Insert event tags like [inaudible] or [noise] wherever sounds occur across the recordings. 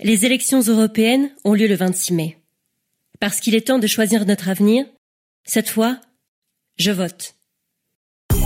Les élections européennes ont lieu le 26 mai. Parce qu'il est temps de choisir notre avenir, cette fois, je vote. Je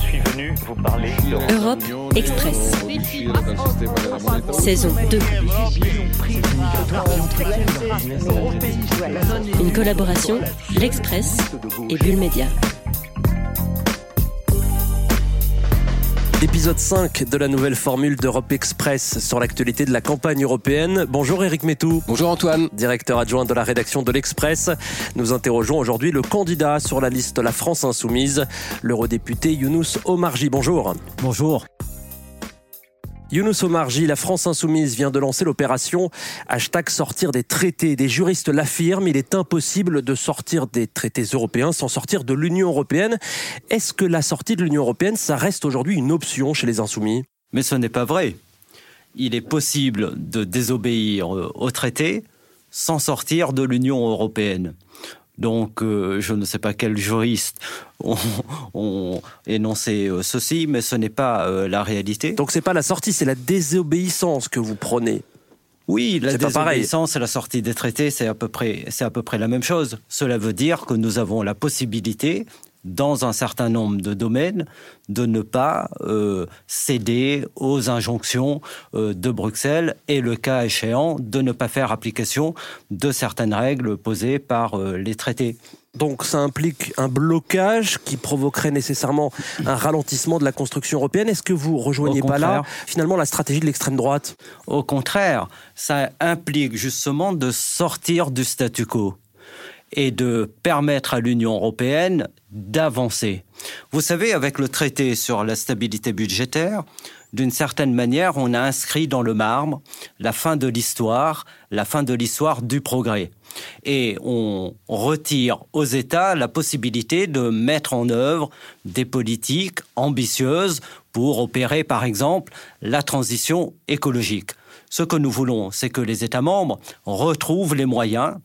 suis venu vous parler Europe Express. Saison 2. Une collaboration, l'Express et Bulle Média. Épisode 5 de la nouvelle formule d'Europe Express sur l'actualité de la campagne européenne. Bonjour Eric Métou. Bonjour Antoine. Directeur adjoint de la rédaction de l'Express. Nous interrogeons aujourd'hui le candidat sur la liste La France Insoumise, l'eurodéputé Younous Omarji. Bonjour. Bonjour. Younous Omarji, la France Insoumise vient de lancer l'opération hashtag sortir des traités. Des juristes l'affirment, il est impossible de sortir des traités européens sans sortir de l'Union européenne. Est-ce que la sortie de l'Union européenne, ça reste aujourd'hui une option chez les Insoumis? Mais ce n'est pas vrai. Il est possible de désobéir euh, aux traités sans sortir de l'Union européenne. Donc, euh, je ne sais pas quels juristes ont, énoncé euh, ceci, mais ce n'est pas euh, la réalité. Donc, c'est pas la sortie, c'est la désobéissance que vous prenez. Oui, la désobéissance et la sortie des traités, c'est à peu près, c'est à peu près la même chose. Cela veut dire que nous avons la possibilité dans un certain nombre de domaines, de ne pas euh, céder aux injonctions euh, de Bruxelles et, le cas échéant, de ne pas faire application de certaines règles posées par euh, les traités. Donc ça implique un blocage qui provoquerait nécessairement un ralentissement de la construction européenne. Est-ce que vous rejoignez pas là finalement la stratégie de l'extrême droite? Au contraire, ça implique justement de sortir du statu quo et de permettre à l'Union européenne d'avancer. Vous savez, avec le traité sur la stabilité budgétaire, d'une certaine manière, on a inscrit dans le marbre la fin de l'histoire, la fin de l'histoire du progrès. Et on retire aux États la possibilité de mettre en œuvre des politiques ambitieuses pour opérer, par exemple, la transition écologique. Ce que nous voulons, c'est que les États membres retrouvent les moyens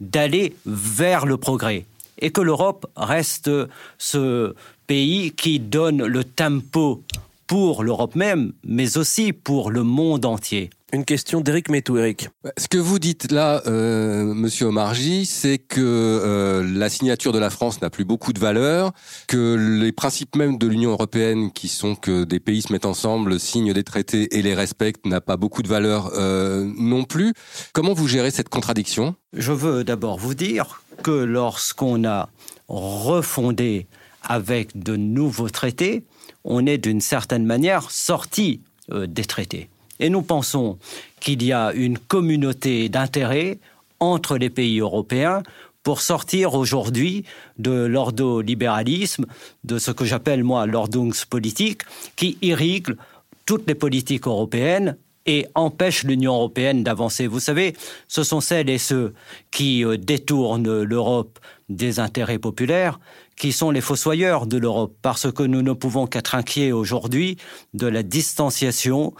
d'aller vers le progrès et que l'Europe reste ce pays qui donne le tempo pour l'Europe même, mais aussi pour le monde entier. Une question d'Éric Métou, Eric. Ce que vous dites là, euh, Monsieur Omarji, c'est que euh, la signature de la France n'a plus beaucoup de valeur, que les principes même de l'Union européenne, qui sont que des pays se mettent ensemble, signent des traités et les respectent, n'a pas beaucoup de valeur euh, non plus. Comment vous gérez cette contradiction? Je veux d'abord vous dire que lorsqu'on a refondé avec de nouveaux traités, on est d'une certaine manière sorti euh, des traités. Et nous pensons qu'il y a une communauté d'intérêts entre les pays européens pour sortir aujourd'hui de l'ordolibéralisme, de ce que j'appelle moi l'ordungspolitique, qui irrigue toutes les politiques européennes et empêche l'Union européenne d'avancer. Vous savez, ce sont celles et ceux qui euh, détournent l'Europe des intérêts populaires qui sont les fossoyeurs de l'Europe, parce que nous ne pouvons qu'être inquiets aujourd'hui de la distanciation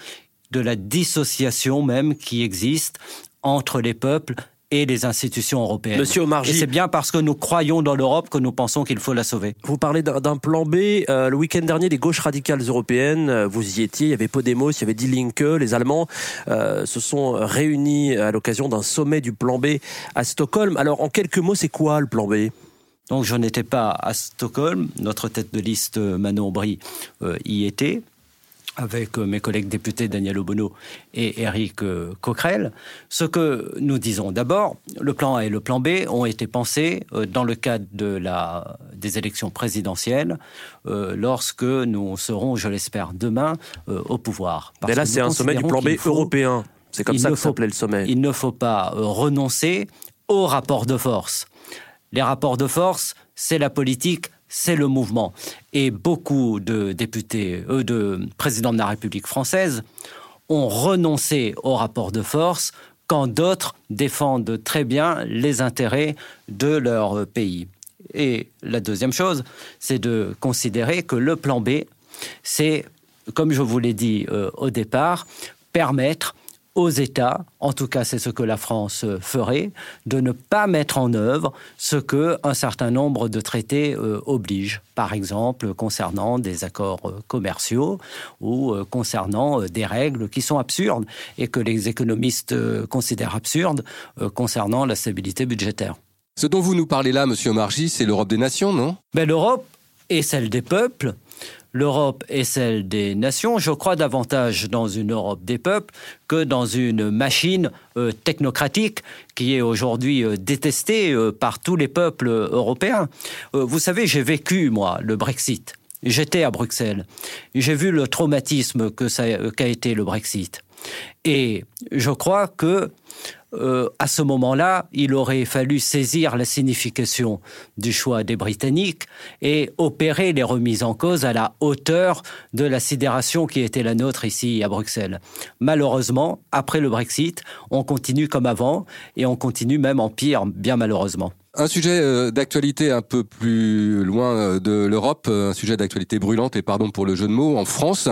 de la dissociation même qui existe entre les peuples et les institutions européennes. Monsieur Omarji. Et c'est bien parce que nous croyons dans l'Europe que nous pensons qu'il faut la sauver. Vous parlez d'un plan B. Euh, le week-end dernier, les gauches radicales européennes, euh, vous y étiez, il y avait Podemos, il y avait Die Linke, les Allemands euh, se sont réunis à l'occasion d'un sommet du plan B à Stockholm. Alors, en quelques mots, c'est quoi le plan B? Donc je n'étais pas à Stockholm, notre tête de liste Manon Brie y était avec euh, mes collègues députés Daniel Obono et Eric euh, Coquerel. Ce que nous disons d'abord, le plan A et le plan B ont été pensés euh, dans le cadre de la, des élections présidentielles lorsque nous serons, je l'espère, demain au pouvoir. Mais là, c'est un sommet du plan B européen. C'est comme ça que s'appelait le sommet. Il ne faut pas renoncer aux rapports de force. Les rapports de force, c'est la politique c'est le mouvement. Et beaucoup de députés, eux, de présidents de la République française, ont renoncé au rapport de force quand d'autres défendent très bien les intérêts de leur pays. Et la deuxième chose, c'est de considérer que le plan B, c'est, comme je vous l'ai dit euh, au départ, permettre aux États, en tout cas c'est ce que la France euh, ferait, de ne pas mettre en œuvre ce que un certain nombre de traités euh, obligent. Par exemple, concernant des accords euh, commerciaux ou concernant des règles qui sont absurdes et que les économistes considèrent absurdes concernant la stabilité budgétaire. Ce dont vous nous parlez là, Monsieur Margy, c'est l'Europe des nations, non? Ben, L'Europe est celle des peuples l'Europe est celle des nations. Je crois davantage dans une Europe des peuples que dans une machine euh, technocratique qui est aujourd'hui euh, détestée euh, par tous les peuples européens. vous savez, j'ai vécu, moi, le Brexit. J'étais à Bruxelles. J'ai vu le traumatisme qu'a été le Brexit. Et je crois que euh, à ce moment-là, il aurait fallu saisir la signification du choix des Britanniques et opérer les remises en cause à la hauteur de la sidération qui était la nôtre ici à Bruxelles. Malheureusement, après le Brexit, on continue comme avant et on continue même en pire, bien malheureusement. Un sujet euh, d'actualité un peu plus loin euh, de l'Europe, un sujet d'actualité brûlante, et pardon pour le jeu de mots, en France.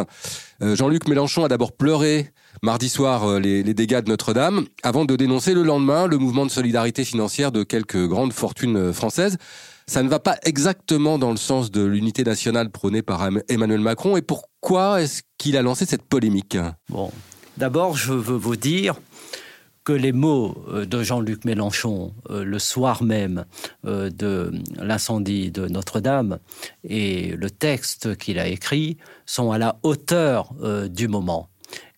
Jean-Luc Mélenchon a d'abord pleuré mardi soir euh, les, dégâts de Notre-Dame, avant de dénoncer le lendemain le mouvement de solidarité financière de quelques grandes fortunes euh, françaises. Ça ne va pas exactement dans le sens de l'unité nationale prônée par Emmanuel Macron. Et pourquoi est-ce qu'il a lancé cette polémique? Bon, d'abord, je veux vous dire que les mots euh, de Jean-Luc Mélenchon le soir même de l'incendie de Notre-Dame et le texte qu'il a écrit sont à la hauteur du moment.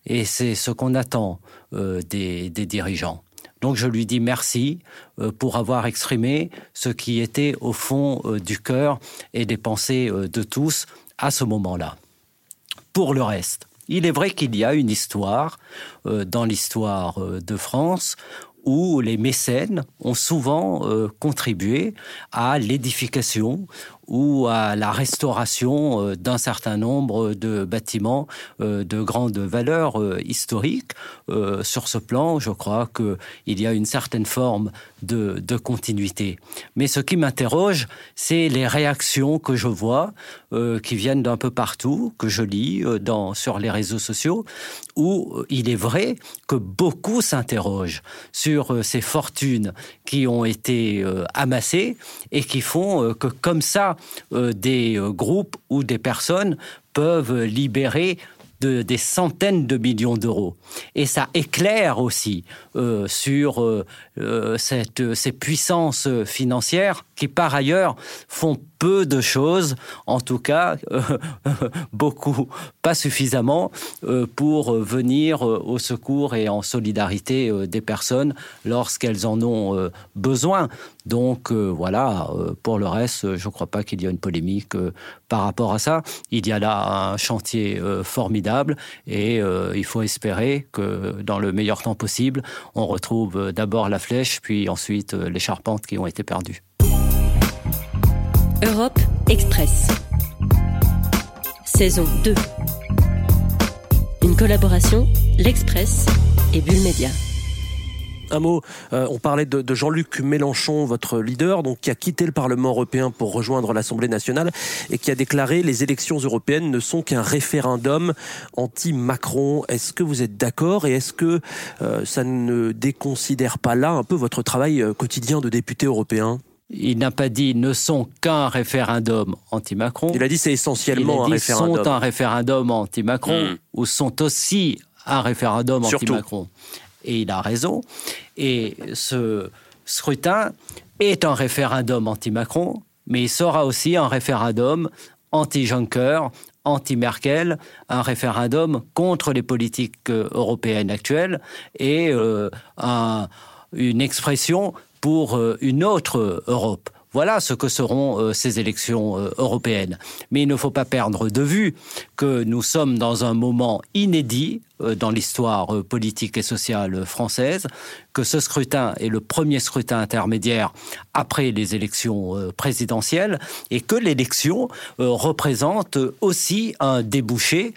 Et c'est ce qu'on attend euh, des, dirigeants. Donc je lui dis merci euh, pour avoir exprimé ce qui était au fond euh, du cœur et des pensées de tous à ce moment-là. Pour le reste, il est vrai qu'il y a une histoire dans l'histoire de France où les mécènes ont souvent contribué à l'édification ou à la restauration euh, d'un certain nombre de bâtiments euh, de grande valeur euh, historique. Sur ce plan, je crois qu'il y a une certaine forme de, de continuité. Mais ce qui m'interroge, c'est les réactions que je vois, qui viennent d'un peu partout, que je lis dans, sur les réseaux sociaux, où il est vrai que beaucoup s'interrogent sur ces fortunes qui ont été amassées et qui font que comme ça, euh, des euh, groupes ou des personnes peuvent libérer des centaines de millions d'euros. Et ça éclaire aussi euh, sur cette, ces puissances financières qui, par ailleurs, font peu de choses, en tout cas [laughs] beaucoup, pas suffisamment, pour venir au secours et en solidarité des personnes lorsqu'elles en ont besoin. Donc euh, voilà, euh, pour le reste, je ne crois pas qu'il y ait une polémique euh, par rapport à ça. Il y a là un chantier formidable et il faut espérer que dans le meilleur temps possible, on retrouve d'abord la flèche, puis ensuite les charpentes qui ont été perdues. Europe Express. Saison 2. Une collaboration, l'Express et Bulle Média un mot, euh, on parlait de, Jean-Luc Mélenchon, votre leader, qui a quitté le Parlement européen pour rejoindre l'Assemblée nationale et qui a déclaré les élections européennes ne sont qu'un référendum anti-Macron. Est-ce que vous êtes d'accord et est-ce que euh, ça ne déconsidère pas là un peu votre travail euh, quotidien de député européen? Il n'a pas dit ne sont qu'un référendum anti-Macron. Il a dit c'est essentiellement il a dit, un référendum. sont un référendum anti-Macron hmm. ou sont aussi un référendum anti-Macron et il a raison. Et ce scrutin est un référendum anti-Macron, mais il sera aussi un référendum anti-Juncker, anti-Merkel, un référendum contre les politiques euh, européennes actuelles et euh, une expression pour euh, une autre Europe. Voilà ce que seront ces élections européennes. Mais il ne faut pas perdre de vue que nous sommes dans un moment inédit euh, dans l'histoire euh, politique et sociale française, que ce scrutin est le premier scrutin intermédiaire après les élections euh, présidentielles et que l'élection représente aussi un débouché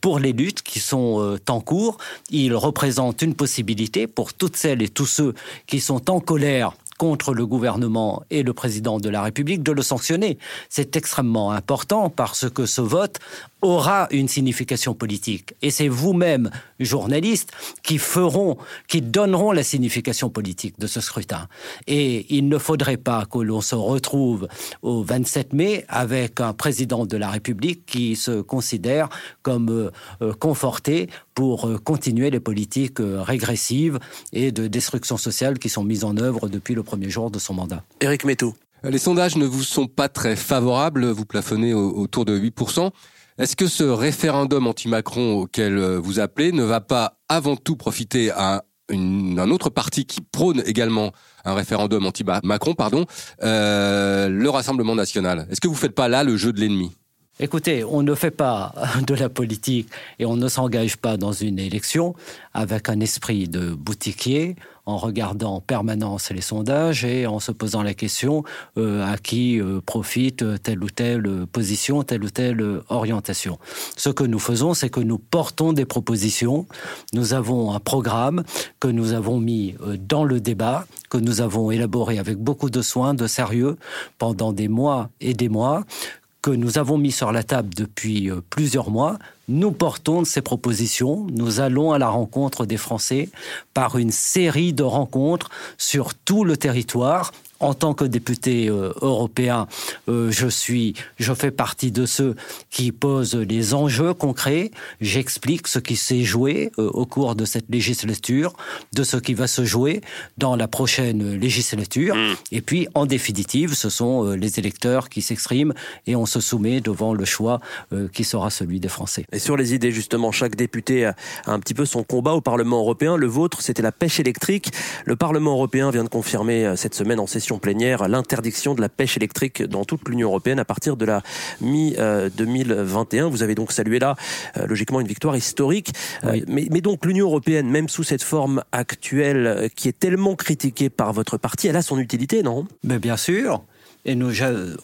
pour les luttes qui sont en cours. Il représente une possibilité pour toutes celles et tous ceux qui sont en colère contre le gouvernement et le président de la République, de le sanctionner. C'est extrêmement important parce que ce vote aura une signification politique. Et c'est vous-même, journalistes, qui feront, qui donneront la signification politique de ce scrutin. Et il ne faudrait pas que l'on se retrouve au 27 mai avec un président de la République qui se considère comme euh, conforté pour euh, continuer les politiques régressives et de destruction sociale qui sont mises en œuvre depuis le premier jour de son mandat. Éric Métou. Les sondages ne vous sont pas très favorables, vous plafonnez autour de 8%. Est-ce que ce référendum anti-Macron auquel euh, vous appelez ne va pas avant tout profiter à un autre parti qui prône également un référendum anti-Macron, pardon, euh, le Rassemblement national? Est-ce que vous ne faites pas là le jeu de l'ennemi? Écoutez, on ne fait pas [laughs] de la politique et on ne s'engage pas dans une élection avec un esprit de boutiquier, en regardant en permanence les sondages et en se posant la question euh, à qui euh, profite telle ou telle position, telle ou telle orientation. Ce que nous faisons, c'est que nous portons des propositions. Nous avons un programme que nous avons mis euh, dans le débat, que nous avons élaboré avec beaucoup de soin, de sérieux, pendant des mois et des mois que nous avons mis sur la table depuis euh, plusieurs mois. Nous portons ces propositions. Nous allons à la rencontre des Français par une série de rencontres sur tout le territoire en tant que député euh, européen, euh, je suis, je fais partie de ceux qui posent les enjeux concrets. J'explique ce qui s'est joué euh, au cours de cette législature, de ce qui va se jouer dans la prochaine législature. Mm. Et puis, en définitive, ce sont les électeurs qui s'expriment et on se soumet devant le choix qui sera celui des Français. Et sur les idées, justement, chaque député a un petit peu son combat au Parlement européen. Le vôtre, c'était la pêche électrique. Le Parlement européen vient de confirmer cette semaine en session plénière l'interdiction de la pêche électrique dans toute l'Union européenne à partir de la mi-2021. Vous avez donc salué là, euh, logiquement, une victoire historique. Euh, mais, mais, donc l'Union européenne, même sous cette forme actuelle euh, qui est tellement critiquée par votre parti, elle a son utilité, non? Mais bien sûr. Et nous,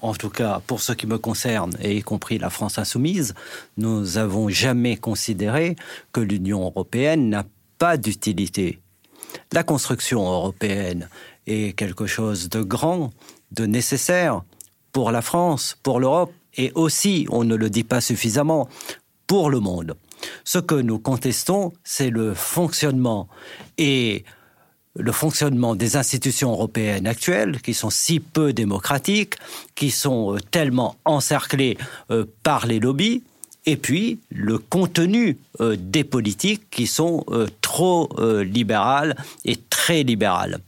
en tout cas, pour ce qui me concerne, et y compris la France insoumise, nous avons jamais considéré que l'Union européenne n'a pas d'utilité. La construction européenne est quelque chose de grand, de nécessaire pour la France, pour l'Europe, et aussi, on ne le dit pas suffisamment, pour le monde. Ce que nous contestons, c'est le fonctionnement et le fonctionnement des institutions européennes actuelles, qui sont si peu démocratiques, qui sont euh, tellement encerclées euh, par les lobbies, et puis le contenu euh, des politiques qui sont euh, trop euh, libérales et très libérales.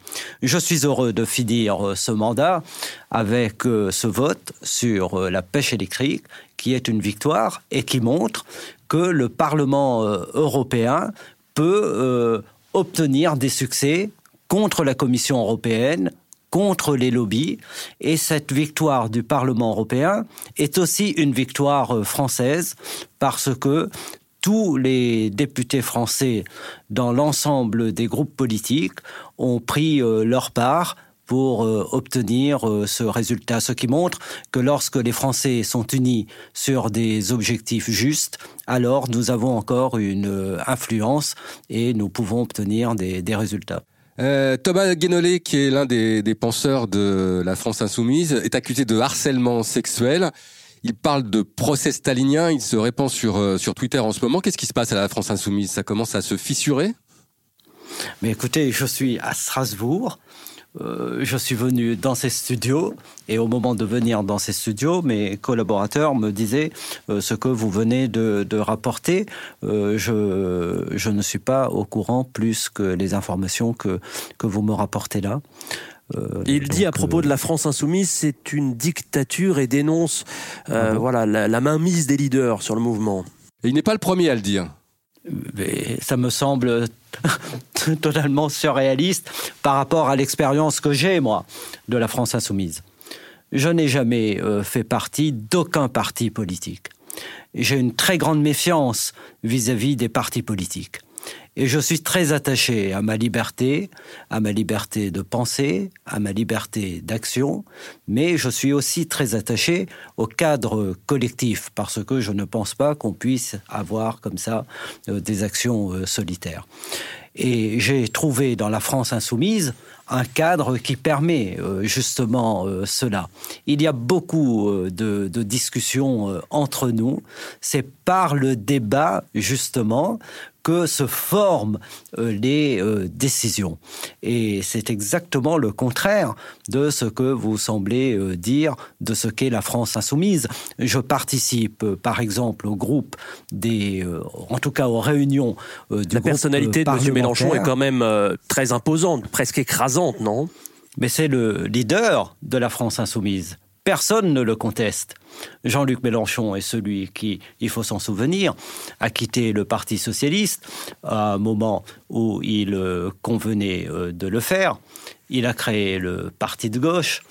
Je suis heureux de finir ce mandat avec ce vote sur la pêche électrique qui est une victoire et qui montre que le Parlement européen peut obtenir des succès contre la Commission européenne, contre les lobbies. Et cette victoire du Parlement européen est aussi une victoire euh, française parce que tous les députés français dans l'ensemble des groupes politiques ont pris euh, leur part pour euh, obtenir ce résultat, ce qui montre que lorsque les Français sont unis sur des objectifs justes, alors nous avons encore une influence et nous pouvons obtenir des, des résultats. Euh, Thomas Guénolé, qui est l'un des, penseurs de la France insoumise, est accusé de harcèlement sexuel. Il parle de procès stalinien, il se répand sur, euh, sur Twitter en ce moment. Qu'est-ce qui se passe à la France insoumise? Ça commence à se fissurer? Mais écoutez, je suis à Strasbourg. Euh, je suis venu dans ces studios et au moment de venir dans ces studios, mes collaborateurs me disaient euh, ce que vous venez de, rapporter. Euh, je, je, ne suis pas au courant plus que les informations que, que vous me rapportez là. Il dit à propos de la France insoumise, c'est une dictature et dénonce ah voilà la, la mainmise des leaders sur le mouvement. Et il n'est pas le premier à le dire. Ça me semble [laughs] totalement surréaliste par rapport à l'expérience que j'ai, moi, de la France insoumise. Je n'ai jamais euh, fait partie d'aucun parti politique. J'ai une très grande méfiance vis-à-vis des partis politiques. Et je suis très attaché à ma liberté, à ma liberté de penser, à ma liberté d'action, mais je suis aussi très attaché au cadre collectif, parce que je ne pense pas qu'on puisse avoir comme ça euh, des actions euh, solitaires. Et j'ai trouvé dans la France insoumise un cadre qui permet euh, justement cela. Il y a beaucoup de, de, discussions entre nous. C'est par le débat justement que se forment euh, les euh, décisions. Et c'est exactement le contraire de ce que vous semblez euh, dire de ce qu'est la France insoumise. Je participe, par exemple, au groupe des, en tout cas aux réunions du La personnalité de M. Mélenchon est quand même très imposante, presque écrasante, non? Mais c'est le leader de la France insoumise. Personne ne le conteste. Jean-Luc Mélenchon est celui qui, il faut s'en souvenir, a quitté le Parti socialiste à un moment où il euh, convenait euh, de le faire. Il a créé le Parti de gauche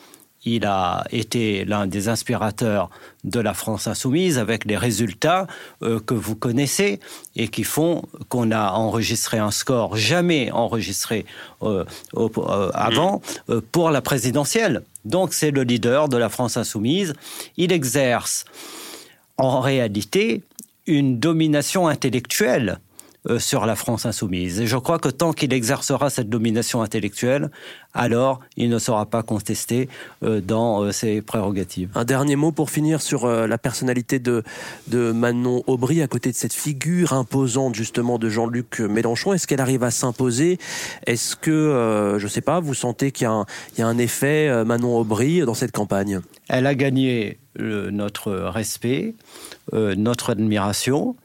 il a été l'un des inspirateurs de la France insoumise avec les résultats euh, que vous connaissez et qui font qu'on a enregistré un score jamais enregistré euh, euh, avant mmh. pour la présidentielle. Donc c'est le leader de la France insoumise. Il exerce en réalité une domination intellectuelle sur la France insoumise. Et je crois que tant qu'il exercera cette domination intellectuelle, alors il ne sera pas contesté euh, dans euh, ses prérogatives. Un dernier mot pour finir sur la personnalité de, de Manon Aubry à côté de cette figure imposante justement de Jean-Luc Mélenchon. Est-ce qu'elle arrive à s'imposer? Est-ce que, je ne sais pas, vous sentez qu'il y, y, a un effet Manon Aubry dans cette campagne? Elle a gagné notre respect, notre admiration.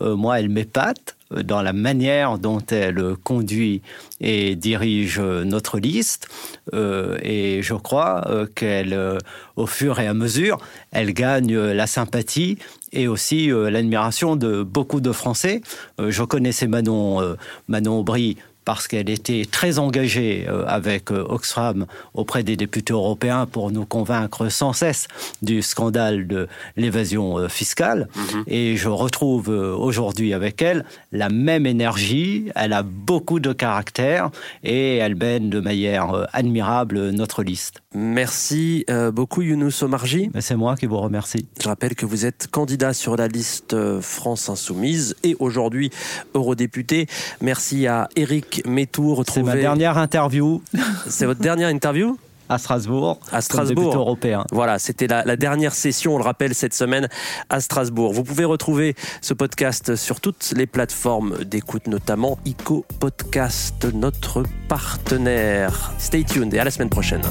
Moi, elle m'épate dans la manière dont elle conduit et dirige notre liste. Euh, et je crois euh, qu'elle, euh, au fur et à mesure, elle gagne la sympathie et aussi l'admiration de beaucoup de Français. je connaissais Manon, Manon Aubry parce qu'elle était très engagée euh, avec euh, Oxfam auprès des députés européens pour nous convaincre sans cesse du scandale de l'évasion euh, fiscale. Mhm. Et je retrouve aujourd'hui avec elle la même énergie, elle a beaucoup de caractère et elle mène de manière admirable notre liste. Merci beaucoup Younous Omarji. C'est moi qui vous remercie. Je rappelle que vous êtes candidat sur la liste France Insoumise et aujourd'hui eurodéputé. Merci à Eric c'est ma dernière interview. C'est votre dernière interview? À Strasbourg, à Strasbourg, européen. Voilà, c'était la, la, dernière session, on le rappelle, cette semaine à Strasbourg. Vous pouvez retrouver ce podcast sur toutes les plateformes d'écoute, notamment ICO Podcast, notre partenaire. Stay tuned et à la semaine prochaine.